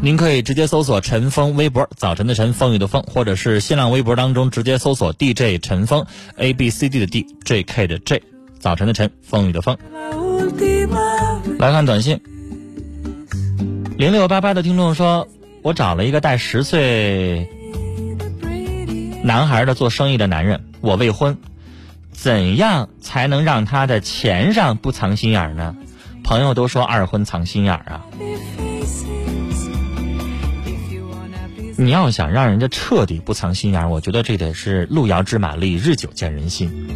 您可以直接搜索陈峰微博，早晨的晨，风雨的风，或者是新浪微博当中直接搜索 DJ 陈峰 A B C D 的 D，J K 的 J，早晨的晨，风雨的风。来看短信，零六八八的听众说，我找了一个带十岁男孩的做生意的男人，我未婚，怎样才能让他的钱上不藏心眼呢？朋友都说二婚藏心眼啊。你要想让人家彻底不藏心眼，我觉得这得是路遥知马力，日久见人心。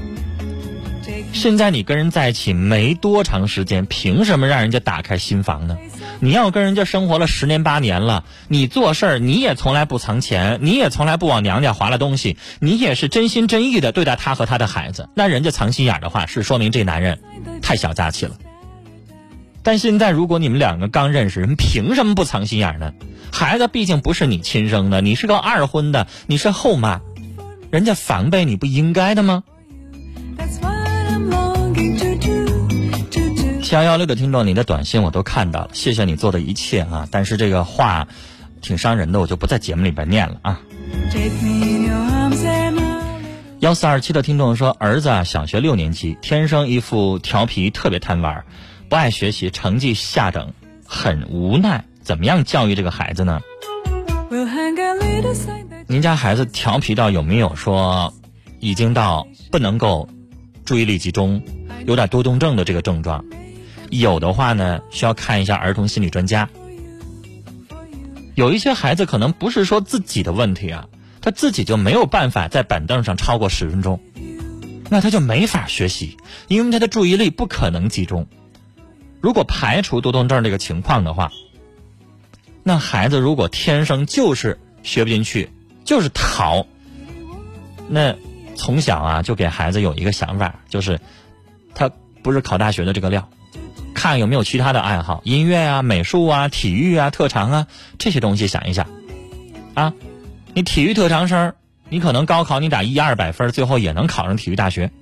现在你跟人在一起没多长时间，凭什么让人家打开心房呢？你要跟人家生活了十年八年了，你做事儿你也从来不藏钱，你也从来不往娘家划拉东西，你也是真心真意的对待他和他的孩子。那人家藏心眼的话，是说明这男人太小家气了。但现在如果你们两个刚认识，人凭什么不藏心眼呢？孩子毕竟不是你亲生的，你是个二婚的，你是后妈，人家防备你不应该的吗？七幺幺六的听众，你的短信我都看到了，谢谢你做的一切啊！但是这个话挺伤人的，我就不在节目里边念了啊。幺四二七的听众说，儿子啊，小学六年级，天生一副调皮，特别贪玩，不爱学习，成绩下等，很无奈。怎么样教育这个孩子呢？您家孩子调皮到有没有说已经到不能够注意力集中，有点多动症的这个症状？有的话呢，需要看一下儿童心理专家。有一些孩子可能不是说自己的问题啊，他自己就没有办法在板凳上超过十分钟，那他就没法学习，因为他的注意力不可能集中。如果排除多动症这个情况的话，那孩子如果天生就是学不进去，就是逃，那从小啊就给孩子有一个想法，就是他不是考大学的这个料，看有没有其他的爱好，音乐啊、美术啊、体育啊、特长啊这些东西想一想，啊，你体育特长生，你可能高考你打一二百分，最后也能考上体育大学，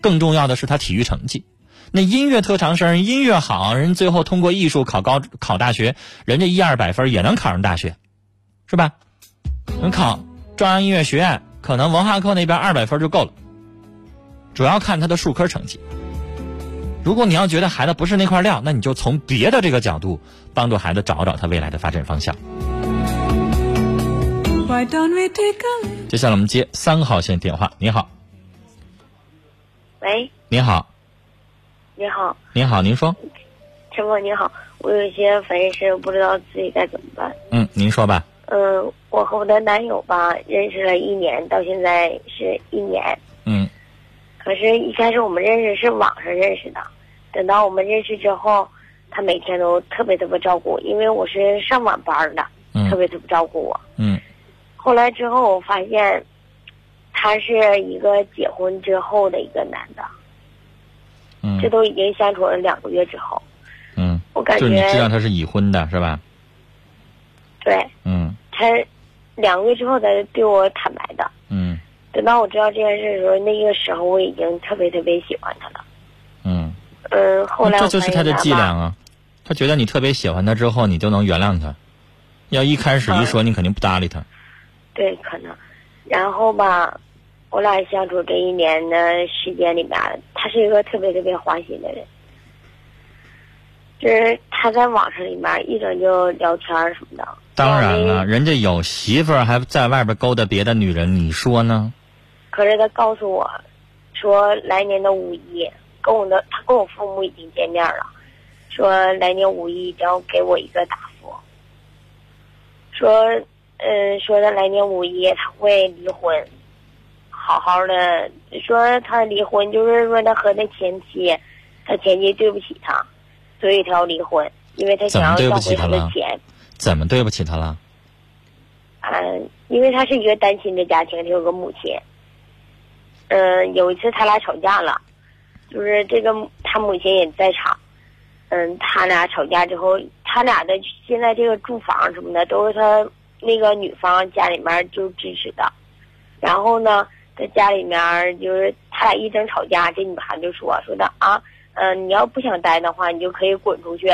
更重要的是他体育成绩。那音乐特长生音乐好，人最后通过艺术考高考大学，人家一二百分也能考上大学，是吧？能考中央音乐学院，可能文化课那边二百分就够了。主要看他的数科成绩。如果你要觉得孩子不是那块料，那你就从别的这个角度帮助孩子找找他未来的发展方向。接下来我们接三号线电话，你好。喂。你好。你好，您好，您说，陈峰你好，我有一些烦心事，不知道自己该怎么办。嗯，您说吧。嗯，我和我的男友吧，认识了一年，到现在是一年。嗯。可是，一开始我们认识是网上认识的，等到我们认识之后，他每天都特别特别照顾我，因为我是上晚班的，特别特别照顾我。嗯。后来之后，我发现，他是一个结婚之后的一个男的。这都已经相处了两个月之后，嗯，我感觉就是你知道他是已婚的是吧？对，嗯，他两个月之后才对我坦白的，嗯，等到我知道这件事的时候，那个时候我已经特别特别喜欢他了，嗯，嗯，后来这就是他的伎俩啊，他觉得你特别喜欢他之后，你就能原谅他，要一开始一说，你肯定不搭理他，对，可能，然后吧。我俩相处这一年的时间里面，他是一个特别特别花心的人，就是他在网上里面一整就聊天什么的。当然了，人家有媳妇儿还在外边勾搭别的女人，你说呢？可是他告诉我，说来年的五一跟我的他跟我父母已经见面了，说来年五一一定要给我一个答复。说，嗯，说他来年五一他会离婚，好好的说他离婚就是说他和他前妻，他前妻对不起他，所以他要离婚，因为他想要要回他的钱。怎么对不起他了？嗯，因为他是一个单亲的家庭，他有个母亲。嗯，有一次他俩吵架了，就是这个他母亲也在场。嗯，他俩吵架之后，他俩的现在这个住房什么的都是他那个女方家里面就支持的。然后呢，在家里面就是他俩一争吵架，这女孩就说说的啊，嗯，你要不想待的话，你就可以滚出去。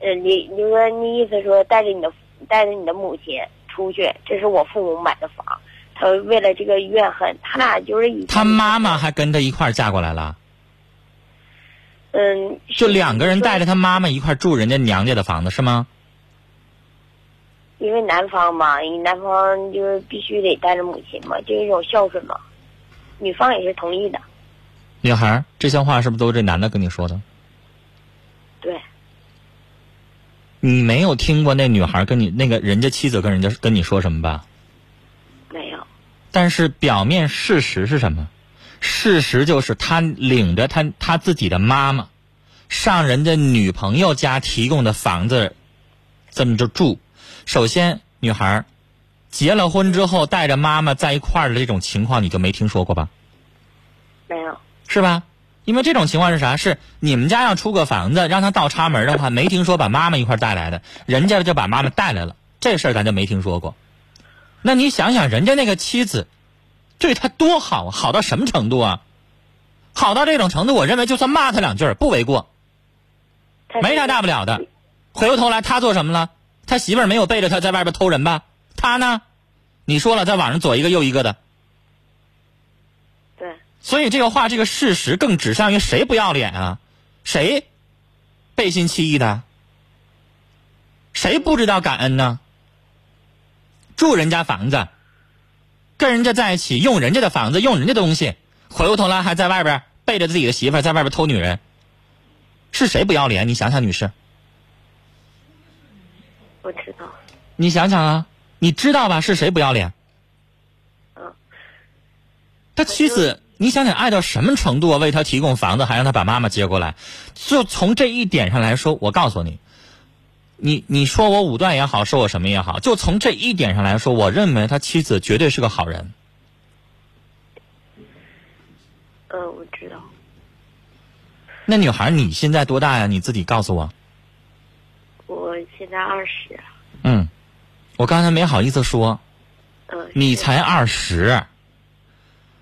嗯，你你说你意思说带着你的带着你的母亲出去，这是我父母买的房。他为了这个怨恨，他俩就是以他妈妈还跟他一块嫁过来了。嗯，就两个人带着他妈妈一块住人家娘家的房子是吗？因为男方嘛，男方就是必须得带着母亲嘛，就一种孝顺嘛。女方也是同意的。女孩，这些话是不是都是这男的跟你说的？对。你没有听过那女孩跟你那个人家妻子跟人家跟你说什么吧？没有。但是表面事实是什么？事实就是他领着他他自己的妈妈，上人家女朋友家提供的房子，这么就住。首先，女孩结了婚之后带着妈妈在一块儿的这种情况，你就没听说过吧？没有。是吧？因为这种情况是啥？是你们家要出个房子，让他倒插门的话，没听说把妈妈一块带来的，人家就把妈妈带来了，这事儿咱就没听说过。那你想想，人家那个妻子。对他多好，好到什么程度啊？好到这种程度，我认为就算骂他两句不为过，没啥大不了的。回过头来，他做什么了？他媳妇儿没有背着他在外边偷人吧？他呢？你说了，在网上左一个右一个的。对。所以这个话，这个事实更指向于谁不要脸啊？谁背信弃义的？谁不知道感恩呢？住人家房子。跟人家在一起，用人家的房子，用人家的东西，回过头来还在外边背着自己的媳妇在外边偷女人，是谁不要脸？你想想，女士。我知道。你想想啊，你知道吧？是谁不要脸？嗯。他妻子，你想想爱到什么程度啊？为他提供房子，还让他把妈妈接过来，就从这一点上来说，我告诉你。你你说我武断也好，说我什么也好，就从这一点上来说，我认为他妻子绝对是个好人。嗯，我知道。那女孩你现在多大呀？你自己告诉我。我现在二十。嗯，我刚才没好意思说。嗯。你才二十，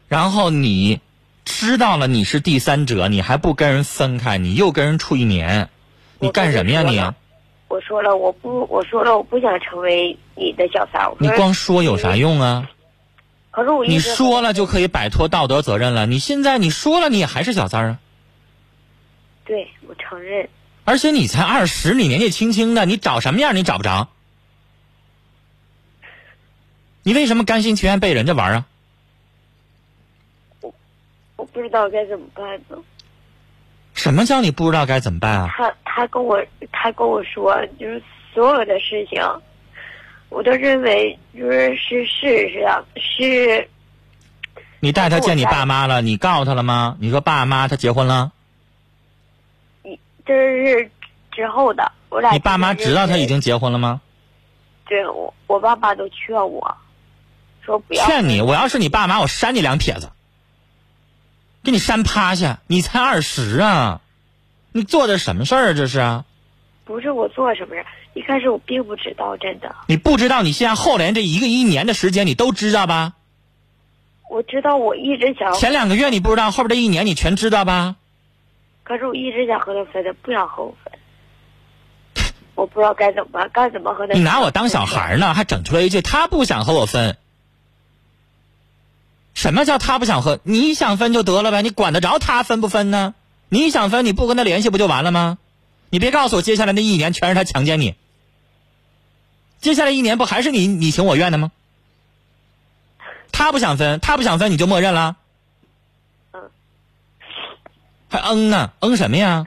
然后你知道了你是第三者，你还不跟人分开，你又跟人处一年，你干什么呀你？我说了，我不，我说了，我不想成为你的小三。你光说有啥用啊？可是我你说了就可以摆脱道德责任了。你现在你说了，你也还是小三啊？对，我承认。而且你才二十，你年纪轻轻的，你找什么样你找不着？你为什么甘心情愿被人家玩啊？我我不知道该怎么办呢。什么叫你不知道该怎么办啊？他他跟我他跟我说，就是所有的事情，我都认为就是是事实啊，是。你带他见你爸妈了？你告诉他了吗？你说爸妈他结婚了？你这是之后的，我俩。你爸妈知道他已经结婚了吗？对，我我爸爸都劝我，说不要。劝你，我要是你爸妈，我扇你两撇子。给你扇趴下！你才二十啊，你做的什么事儿啊？这是啊？不是我做什么事儿一开始我并不知道，真的。你不知道，你现在后连这一个一年的时间，你都知道吧？我知道，我一直想。前两个月你不知道，后边这一年你全知道吧？可是我一直想和他分的，不想和我分。我不知道该怎么办，该怎么和他？你拿我当小孩呢？还整出来一句他不想和我分。什么叫他不想分？你想分就得了呗，你管得着他分不分呢？你想分，你不跟他联系不就完了吗？你别告诉我，接下来那一年全是他强奸你。接下来一年不还是你你情我愿的吗？他不想分，他不想分，你就默认了？嗯。还嗯呢？嗯什么呀？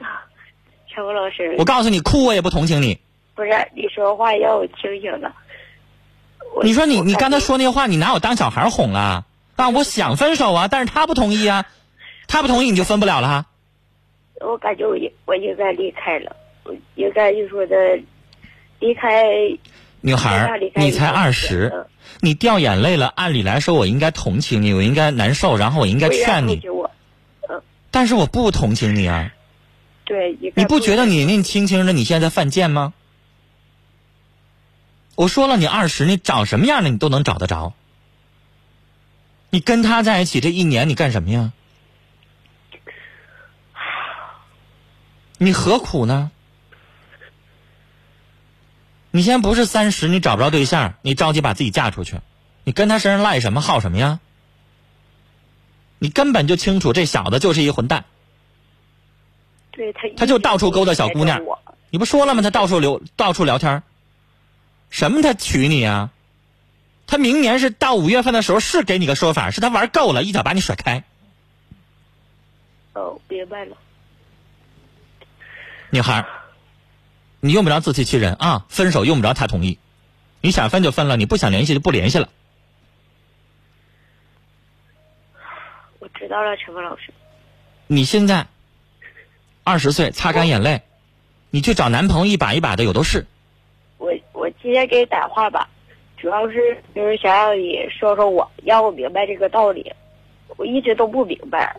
陈峰老师，我告诉你，哭我也不同情你。不是你说话让我清醒了。你说你你刚才说那话，你拿我当小孩哄了啊？我想分手啊，但是他不同意啊，他不同意你就分不了了哈。我感觉我应我应该离开了，我应该就说的离开。女孩你才二十嗯，你掉眼泪了，按理来说我应该同情你，我应该难受，然后我应该劝你，但是我不同情你啊！对，你不觉得你年纪轻轻的你现在犯贱吗？我说了，你二十，你找什么样的你都能找得着。你跟他在一起这一年，你干什么呀？你何苦呢？你现在不是三十，你找不着对象，你着急把自己嫁出去，你跟他身上赖什么耗什么呀？你根本就清楚这小子就是一混蛋，对他他就到处勾搭小姑娘你不说了吗？他到处留到处聊天什么他娶你啊？他明年是到五月份的时候是给你个说法，是他玩够了，一脚把你甩开。哦，明白了。女孩，你用不着自欺欺人啊！分手用不着他同意，你想分就分了，你不想联系就不联系了。我知道了，陈峰老师。你现在二十岁，擦干眼泪，你去找男朋友一把一把的有都是。我我今天给你打话吧，主要是就是想让你说说我，让我明白这个道理。我一直都不明白，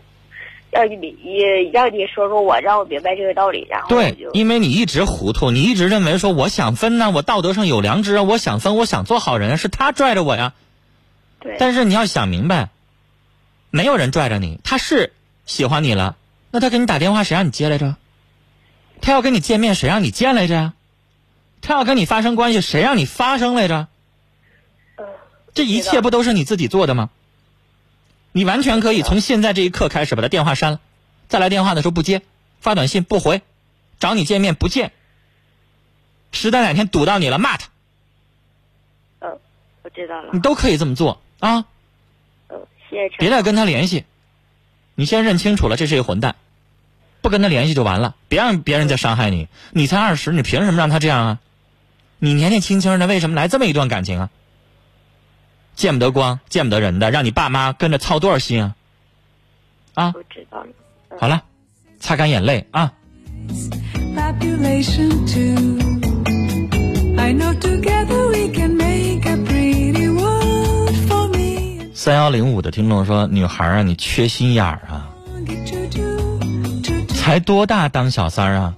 让你也让你说说我，让我明白这个道理，然后对，因为你一直糊涂，你一直认为说我想分呢，我道德上有良知啊，我想分，我想做好人啊，是他拽着我呀。对但是你要想明白，没有人拽着你，他是喜欢你了，那他给你打电话谁让你接来着？他要跟你见面谁让你见来着呀？他要跟你发生关系谁让你发生来着？嗯这一切不都是你自己做的吗？你完全可以从现在这一刻开始把他电话删了，再来电话的时候不接，发短信不回，找你见面不见，实在哪天堵到你了骂他，嗯，我知道了你，都可以这么做啊！嗯，谢谢陈别再跟他联系，你先认清楚了，这是一个混蛋，不跟他联系就完了，别让别人再伤害你。你才二十，你凭什么让他这样啊？你年纪轻轻的，为什么来这么一段感情啊？见不得光、见不得人的，让你爸妈跟着操多少心啊？啊，我知道了。好了，擦干眼泪啊。三幺零五的听众说：“女孩啊，你缺心眼儿啊，才多大当小三儿啊？”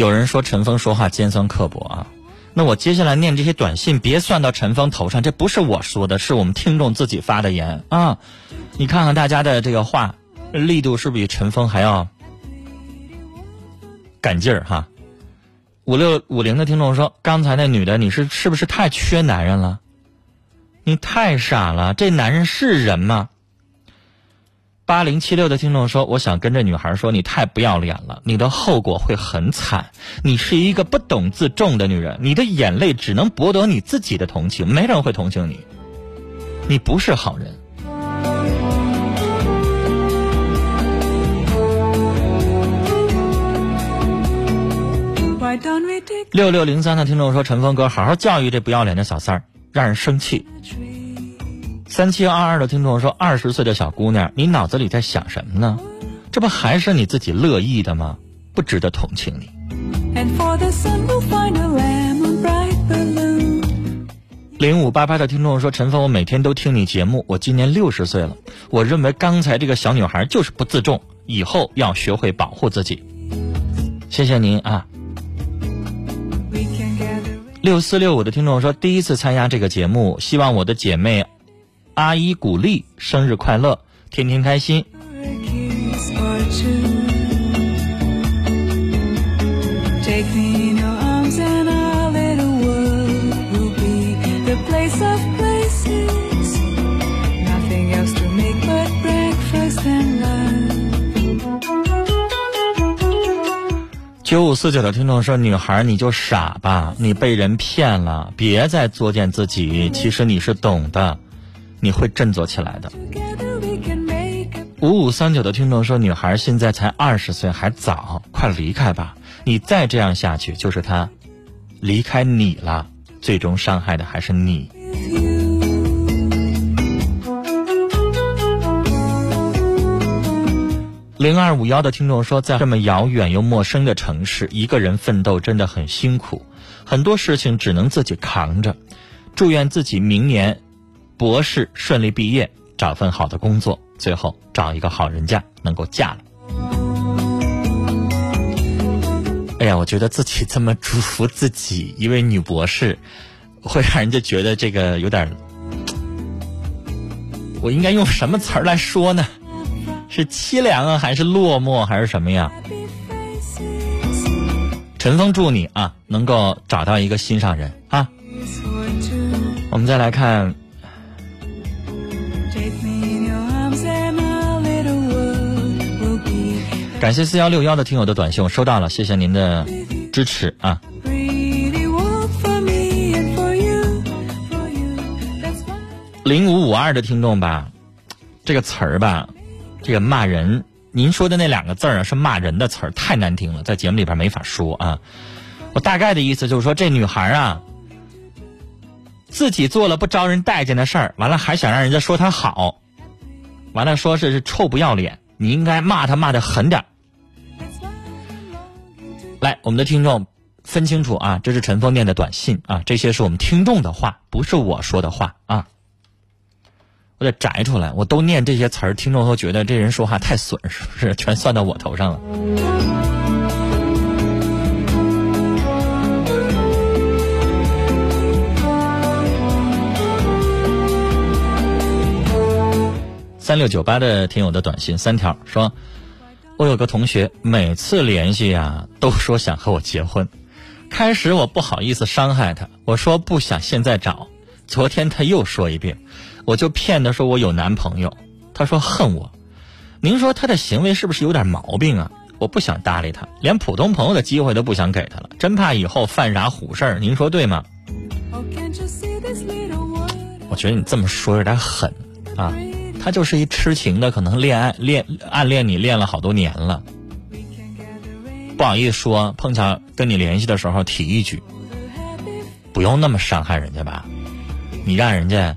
有人说陈峰说话尖酸刻薄啊，那我接下来念这些短信别算到陈峰头上，这不是我说的，是我们听众自己发的言啊。你看看大家的这个话力度是不是比陈峰还要赶劲儿哈？五六五零的听众说，刚才那女的你是是不是太缺男人了？你太傻了，这男人是人吗？八零七六的听众说：“我想跟这女孩说，你太不要脸了，你的后果会很惨。你是一个不懂自重的女人，你的眼泪只能博得你自己的同情，没人会同情你。你不是好人。Why don't we take ”六六零三的听众说：“陈峰哥，好好教育这不要脸的小三儿，让人生气。A tree? ”三七二二的听众说：“二十岁的小姑娘，你脑子里在想什么呢？这不还是你自己乐意的吗？不值得同情你。”零五八八的听众说：“陈峰，我每天都听你节目，我今年六十岁了。我认为刚才这个小女孩就是不自重，以后要学会保护自己。”谢谢您啊。六四六五的听众说：“第一次参加这个节目，希望我的姐妹阿依古丽生日快乐天天开心。九五四九的听众说女孩你就傻吧你被人骗了别再作践自己其实你是懂的。你会振作起来的。Together we can make a ”五五三九的听众说：“女孩现在才二十岁，还早，快离开吧。你再这样下去，就是她离开你了，最终伤害的还是你。”零二五幺的听众说，在这么遥远又陌生的城市，一个人奋斗真的很辛苦，很多事情只能自己扛着。祝愿自己明年博士顺利毕业，找份好的工作，最后找一个好人家，能够嫁了。哎呀，我觉得自己这么祝福自己一位女博士，会让人家觉得这个有点，我应该用什么词儿来说呢？是凄凉啊，还是落寞，还是什么呀？陈峰祝你啊，能够找到一个心上人啊。我们再来看感谢四幺六幺的听友的短信，我收到了，谢谢您的支持啊。零五五二的听众吧，这个词儿吧，这个骂人，您说的那两个字儿啊是骂人的词儿，太难听了，在节目里边没法说啊。我大概的意思就是说，这女孩啊，自己做了不招人待见的事儿，完了还想让人家说她好，完了说是是臭不要脸，你应该骂他骂的狠点儿。来，我们的听众分清楚啊，这是陈峰念的短信啊，这些是我们听众的话，不是我说的话啊。我得摘出来，我都念这些词儿，听众都觉得这人说话太损，是不是？全算到我头上了。三六九八的听友的短信三条说，我有个同学每次联系呀、都说想和我结婚。开始我不好意思伤害他，我说不想现在找。昨天他又说一遍，我就骗他说我有男朋友。他说恨我。您说他的行为是不是有点毛病啊？我不想搭理他，连普通朋友的机会都不想给他了，真怕以后犯啥虎事儿。您说对吗？Oh? 我觉得你这么说有点狠啊。他就是一痴情的，可能恋爱恋暗恋你恋了好多年了。不好意思说，碰巧跟你联系的时候提一句，不用那么伤害人家吧，你让人家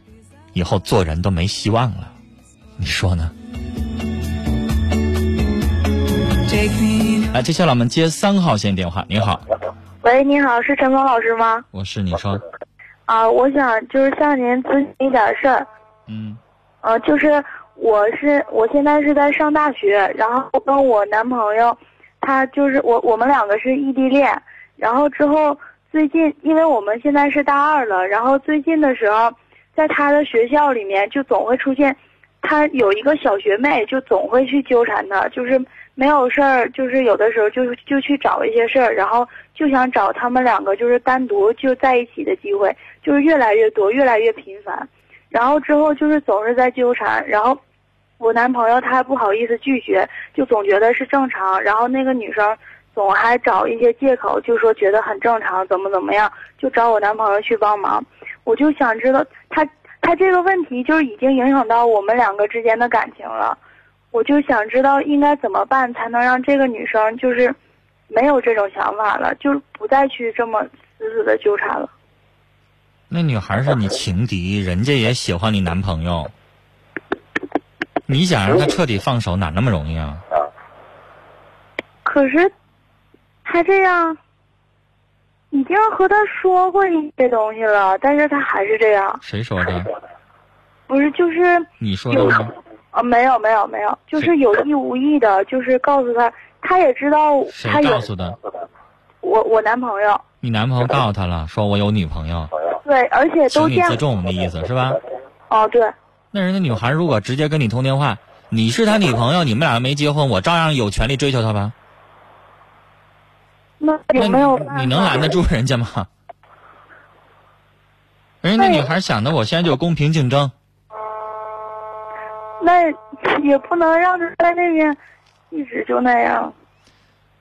以后做人都没希望了，你说呢来，接下来我们接三号线电话。你好，喂，你好，是陈峰老师吗？我是你说，啊，我想就是向您咨询一点事儿。嗯呃，就是我是我现在是在上大学，然后跟我男朋友，他就是我我们两个是异地恋，然后之后最近因为我们现在是大二了，然后最近的时候，在他的学校里面就总会出现，他有一个小学妹就总会去纠缠他，就是没有事儿，就是有的时候就就去找一些事儿，然后就想找他们两个就是单独就在一起的机会，就是越来越多，越来越频繁。然后之后就是总是在纠缠，然后我男朋友他还不好意思拒绝，就总觉得是正常，然后那个女生总还找一些借口，就说觉得很正常，怎么怎么样，就找我男朋友去帮忙。我就想知道他他这个问题就是已经影响到我们两个之间的感情了，我就想知道应该怎么办才能让这个女生就是没有这种想法了，就不再去这么死死的纠缠了。那女孩是你情敌，人家也喜欢你男朋友，你想让她彻底放手，哪那么容易啊？可是，他这样，已经和他说过一些东西了，但是他还是这样，谁说的？不是就是你说的吗？啊，没有没有没有，就是有意无意的，就是告诉他，他也知道谁他有告诉的？我我男朋友，你男朋友告诉他了，说我有女朋友，对，而且都见自重的意思是吧？哦，对，那人家女孩如果直接跟你通电话，你是他女朋友，你们俩没结婚，我照样有权利追求她吧？那那有没有？你你能拦得住人家吗？人家那女孩想的，我现在就公平竞争，那也不能让她在那边一直就那样。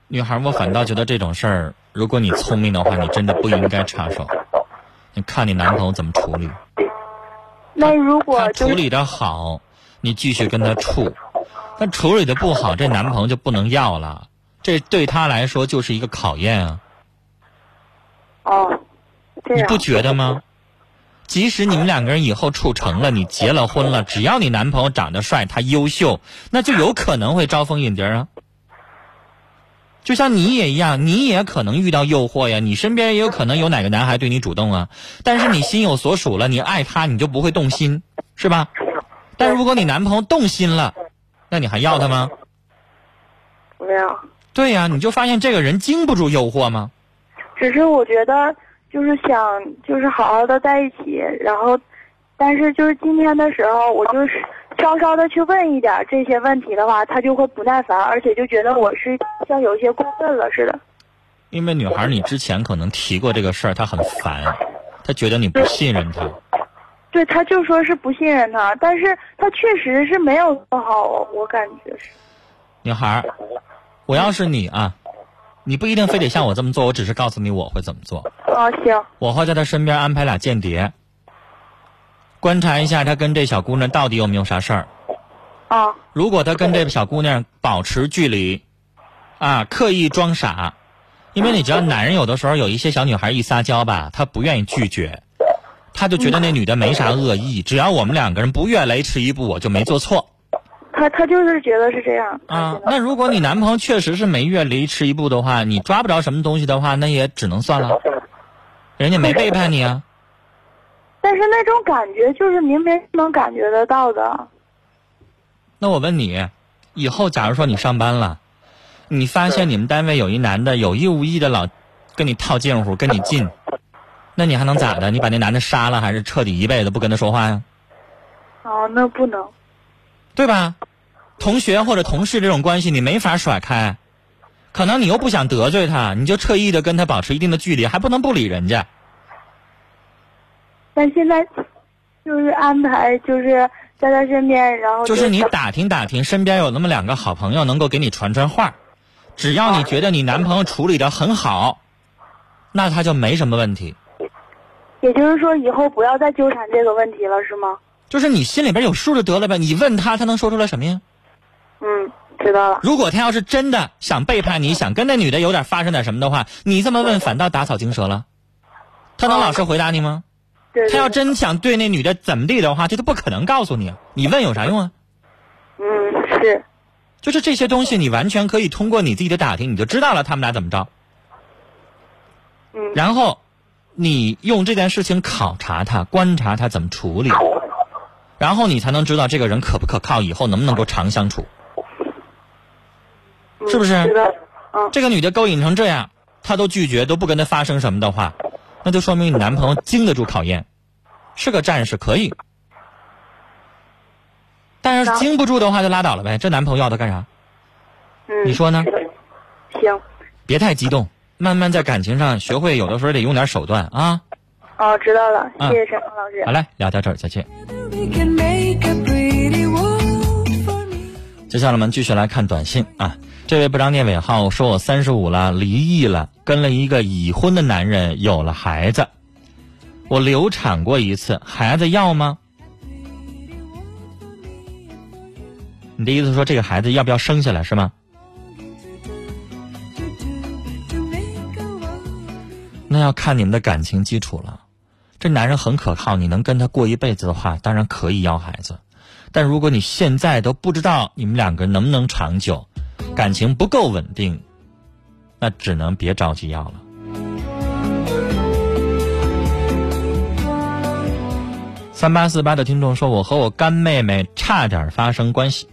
女孩，我反倒觉得这种事儿，如果你聪明的话，你真的不应该插手。你看你男朋友怎么处理，那如果就是处理的好，你继续跟他处；那处理的不好，这男朋友就不能要了。这对他来说就是一个考验啊，哦，你不觉得吗？即使你们两个人以后处成了，你结了婚了，只要你男朋友长得帅，他优秀，那就有可能会招蜂引蝶啊。就像你也一样，你也可能遇到诱惑呀，你身边也有可能有哪个男孩对你主动啊。但是你心有所属了，你爱他，你就不会动心，是吧？但是如果你男朋友动心了，那你还要他吗？没有，对呀、你就发现这个人经不住诱惑吗？只是我觉得就是想就是好好的在一起，然后，但是就是今天的时候，我就是稍稍的去问一点儿这些问题的话，他就会不耐烦，而且就觉得我是像有些过分了似的。因为女孩，你之前可能提过这个事儿，她很烦，她觉得你不信任她。对，他就说是不信任他，但是他确实是没有做好，我感觉是。女孩，我要是你啊，你不一定非得像我这么做，我只是告诉你我会怎么做。啊，行，我会在他身边安排俩间谍，观察一下他跟这小姑娘到底有没有啥事儿。啊，如果他跟这个小姑娘保持距离，啊，刻意装傻，因为你知道，男人有的时候有一些小女孩一撒娇吧，他不愿意拒绝，他就觉得那女的没啥恶意，只要我们两个人不越雷池一步，我就没做错他他就是觉得是这样。啊。那如果你男朋友确实是没越雷池一步的话，你抓不着什么东西的话，那也只能算了，人家没背叛你啊。但是那种感觉就是明明能感觉得到的。那我问你，以后假如说你上班了，你发现你们单位有一男的有意无意的老跟你套近乎，跟你近，那你还能咋的？你把那男的杀了，还是彻底一辈子不跟他说话呀？哦，那不能。对吧？同学或者同事这种关系你没法甩开，可能你又不想得罪他，你就特意的跟他保持一定的距离，还不能不理人家。但现在就是安排，就是在他身边，然后就是你打听打听，身边有那么两个好朋友能够给你传传话，只要你觉得你男朋友处理的很好，那他就没什么问题。也就是说，以后不要再纠缠这个问题了，是吗？就是你心里边有数就得了呗，你问他，他能说出来什么呀？嗯，知道了。如果他要是真的想背叛你，想跟那女的有点发生点什么的话，你这么问反倒打草惊蛇了。他能老实回答你吗？对对他要真想对那女的怎么地的话，这都不可能告诉你。你问有啥用啊？嗯是就是这些东西，你完全可以通过你自己的打听，你就知道了他们俩怎么着。嗯然后，你用这件事情考察他，观察他怎么处理，然后你才能知道这个人可不可靠，以后能不能够长相处。嗯是不是。嗯这个女的勾引成这样，他都拒绝，都不跟他发生什么的话，那就说明你男朋友经得住考验，是个战士，可以。但是经不住的话就拉倒了呗，这男朋友要他干啥？嗯，你说呢？行。别太激动，慢慢在感情上学会，有的时候得用点手段啊。哦，知道了，嗯谢谢陈峰老师。好嘞，聊到这儿，再见。接下来我们继续来看短信啊。这位不长念尾号说：“我三十五了，离异了，跟了一个已婚的男人，有了孩子。我流产过一次，孩子要吗？”你的意思说这个孩子要不要生下来是吗？那要看你们的感情基础了。这男人很可靠，你能跟他过一辈子的话，当然可以要孩子。但如果你现在都不知道你们两个能不能长久，感情不够稳定，那只能别着急要了。三八四八的听众说：“我和我干妹妹差点发生关系，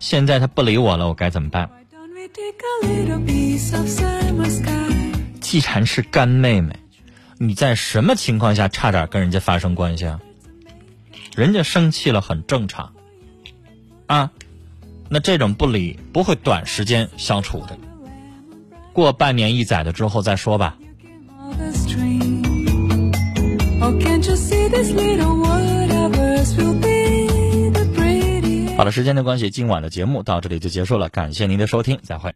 现在她不理我了，我该怎么办？”既然是干妹妹，你在什么情况下差点跟人家发生关系啊？人家生气了很正常，啊，那这种不理不会短时间相处的。过半年一载的之后再说吧。好了时间的关系今晚的节目到这里就结束了感谢您的收听再会。